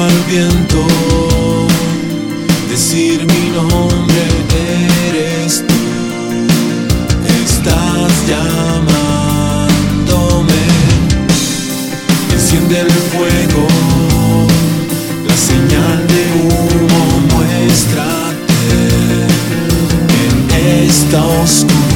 al viento decir mi nombre, eres tú. Estás llamándome, enciende el fuego, la señal de humo, muéstrate en esta oscuridad.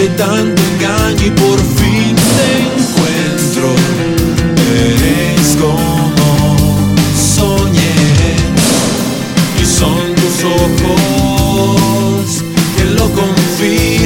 de tanto engaño y por fin te encuentro. Eres como soñé y son tus ojos que lo confío.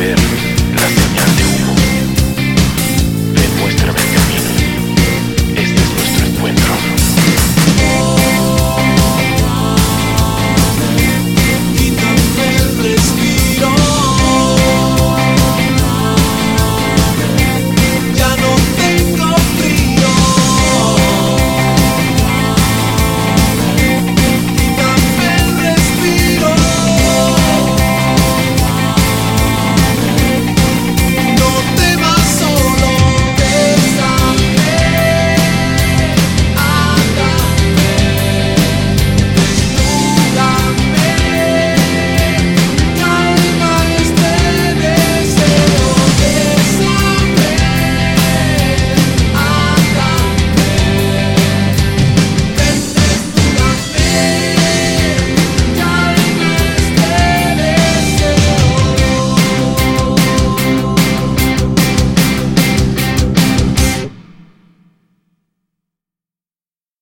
bit.